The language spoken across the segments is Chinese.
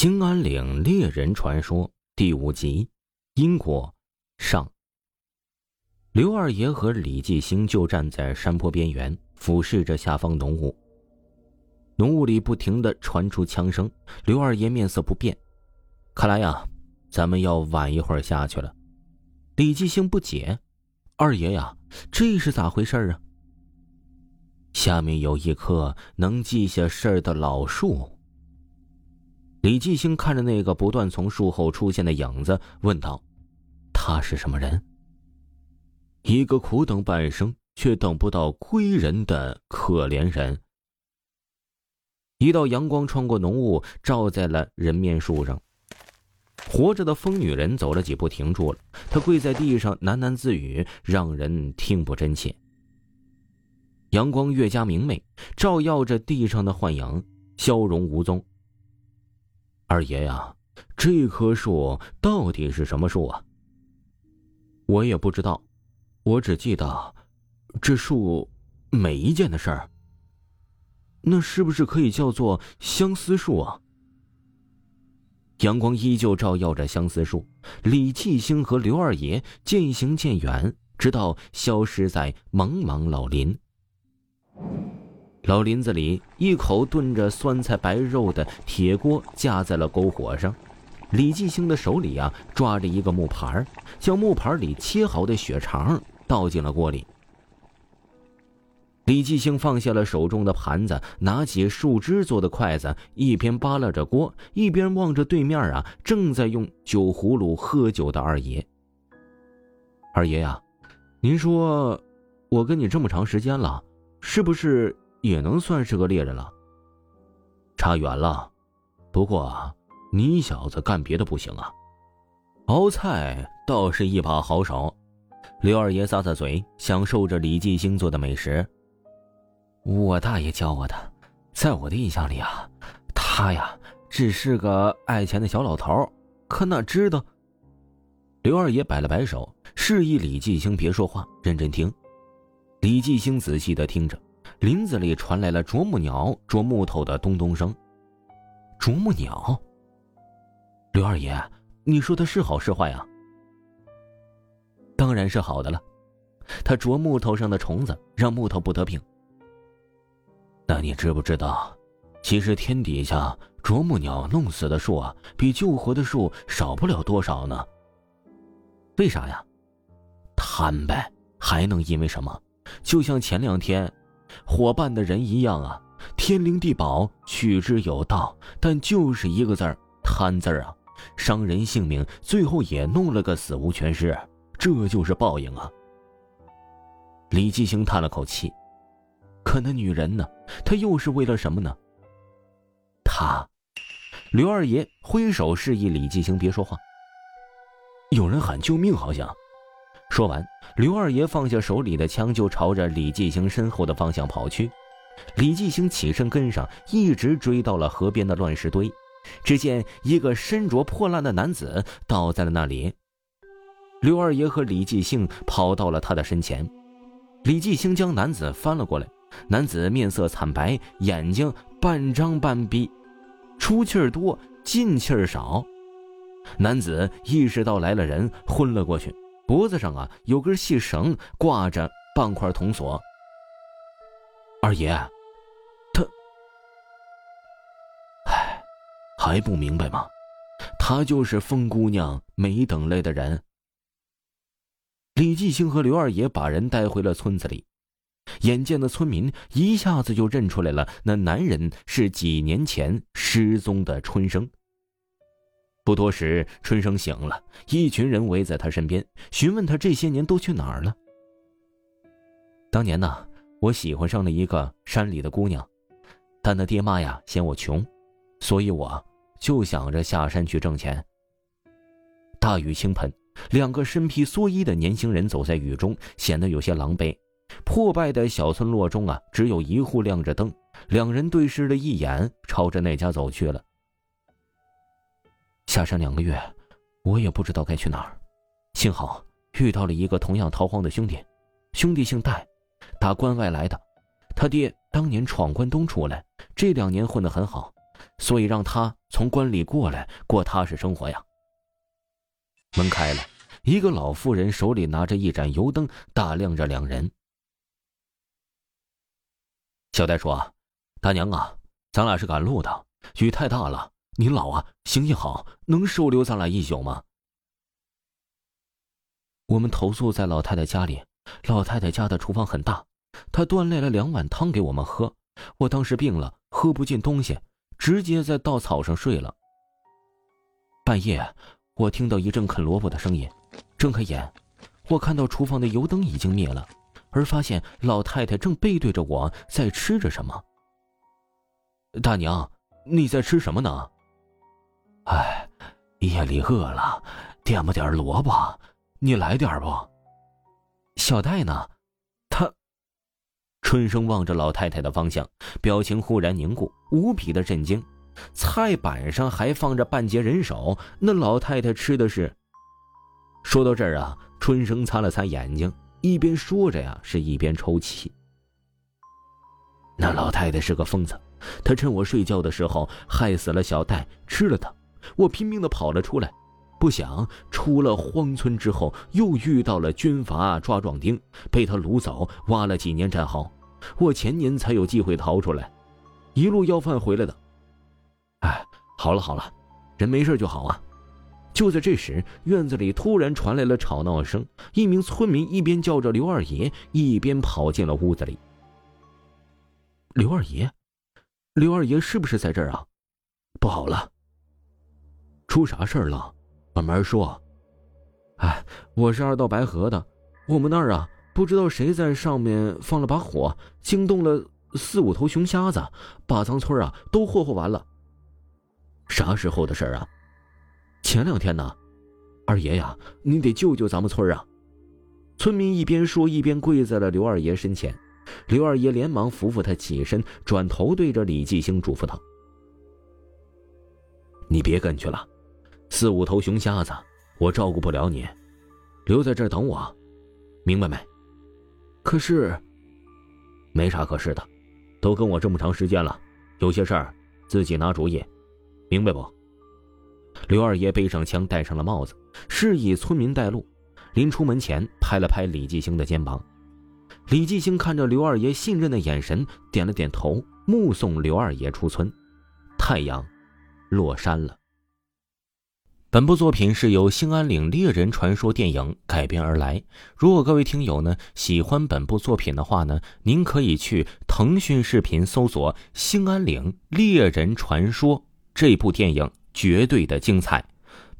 兴安岭猎人传说第五集，因果上。刘二爷和李继兴就站在山坡边缘，俯视着下方浓雾。浓雾里不停的传出枪声。刘二爷面色不变，看来呀，咱们要晚一会儿下去了。李继兴不解：“二爷呀，这是咋回事啊？”下面有一棵能记下事儿的老树。李继兴看着那个不断从树后出现的影子，问道：“他是什么人？”一个苦等半生却等不到归人的可怜人。一道阳光穿过浓雾，照在了人面树上。活着的疯女人走了几步，停住了。她跪在地上喃喃自语，让人听不真切。阳光越加明媚，照耀着地上的幻影，消融无踪。二爷呀，这棵树到底是什么树啊？我也不知道，我只记得这树每一件的事儿。那是不是可以叫做相思树啊？阳光依旧照耀着相思树，李继兴和刘二爷渐行渐远，直到消失在茫茫老林。老林子里，一口炖着酸菜白肉的铁锅架在了篝火上。李继兴的手里啊，抓着一个木盘将木盘里切好的血肠倒进了锅里。李继兴放下了手中的盘子，拿起树枝做的筷子，一边扒拉着锅，一边望着对面啊，正在用酒葫芦喝酒的二爷。二爷呀，您说，我跟你这么长时间了，是不是？也能算是个猎人了。差远了，不过你小子干别的不行啊，熬菜倒是一把好手。刘二爷咂咂嘴，享受着李继兴做的美食。我大爷教我的，在我的印象里啊，他呀只是个爱钱的小老头，可哪知道？刘二爷摆了摆手，示意李继兴别说话，认真听。李继兴仔细的听着。林子里传来了啄木鸟啄木头的咚咚声。啄木鸟。刘二爷，你说的是好是坏啊？当然是好的了，它啄木头上的虫子，让木头不得病。那你知不知道，其实天底下啄木鸟弄死的树啊，比救活的树少不了多少呢？为啥呀？贪呗，还能因为什么？就像前两天。伙伴的人一样啊，天灵地宝，取之有道，但就是一个字儿贪字儿啊，伤人性命，最后也弄了个死无全尸，这就是报应啊。李继兴叹了口气，可那女人呢？她又是为了什么呢？他，刘二爷挥手示意李继兴别说话。有人喊救命，好像。说完，刘二爷放下手里的枪，就朝着李继兴身后的方向跑去。李继兴起身跟上，一直追到了河边的乱石堆。只见一个身着破烂的男子倒在了那里。刘二爷和李继兴跑到了他的身前。李继兴将男子翻了过来，男子面色惨白，眼睛半张半闭，出气儿多，进气儿少。男子意识到来了人，昏了过去。脖子上啊有根细绳挂着半块铜锁。二爷，他，唉，还不明白吗？他就是疯姑娘没等来的人。李继兴和刘二爷把人带回了村子里，眼见的村民一下子就认出来了，那男人是几年前失踪的春生。不多时，春生醒了，一群人围在他身边，询问他这些年都去哪儿了。当年呢，我喜欢上了一个山里的姑娘，但她爹妈呀嫌我穷，所以我就想着下山去挣钱。大雨倾盆，两个身披蓑衣的年轻人走在雨中，显得有些狼狈。破败的小村落中啊，只有一户亮着灯。两人对视了一眼，朝着那家走去了。下山两个月，我也不知道该去哪儿。幸好遇到了一个同样逃荒的兄弟，兄弟姓戴，打关外来的。他爹当年闯关东出来，这两年混得很好，所以让他从关里过来过踏实生活呀。门开了，一个老妇人手里拿着一盏油灯，打量着两人。小戴说：“大娘啊，咱俩是赶路的，雨太大了，您老啊，行行好，能收留咱俩一宿吗？”我们投宿在老太太家里，老太太家的厨房很大，她端来了两碗汤给我们喝。我当时病了，喝不进东西，直接在稻草上睡了。半夜，我听到一阵啃萝卜的声音，睁开眼，我看到厨房的油灯已经灭了，而发现老太太正背对着我在吃着什么。大娘，你在吃什么呢？哎，夜里饿了，点吧点萝卜。你来点不？小戴呢？他。春生望着老太太的方向，表情忽然凝固，无比的震惊。菜板上还放着半截人手，那老太太吃的是。说到这儿啊，春生擦了擦眼睛，一边说着呀，是一边抽泣。那老太太是个疯子，她趁我睡觉的时候害死了小戴，吃了他。我拼命的跑了出来。不想出了荒村之后，又遇到了军阀抓壮丁，被他掳走，挖了几年战壕。我前年才有机会逃出来，一路要饭回来的。哎，好了好了，人没事就好啊。就在这时，院子里突然传来了吵闹声，一名村民一边叫着刘二爷，一边跑进了屋子里。刘二爷，刘二爷是不是在这儿啊？不好了，出啥事儿了？慢慢说。哎，我是二道白河的，我们那儿啊，不知道谁在上面放了把火，惊动了四五头熊瞎子，把咱村啊都霍霍完了。啥时候的事儿啊？前两天呢。二爷呀，你得救救咱们村啊！村民一边说一边跪在了刘二爷身前。刘二爷连忙扶扶他起身，转头对着李继兴嘱咐道：“你别跟去了。”四五头熊瞎子，我照顾不了你，留在这儿等我，明白没？可是，没啥可是的，都跟我这么长时间了，有些事儿自己拿主意，明白不？刘二爷背上枪，戴上了帽子，示意村民带路。临出门前，拍了拍李继兴的肩膀。李继兴看着刘二爷信任的眼神，点了点头，目送刘二爷出村。太阳落山了。本部作品是由《兴安岭猎人传说》电影改编而来。如果各位听友呢喜欢本部作品的话呢，您可以去腾讯视频搜索《兴安岭猎人传说》这部电影，绝对的精彩。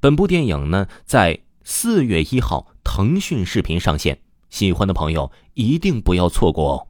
本部电影呢在四月一号腾讯视频上线，喜欢的朋友一定不要错过哦。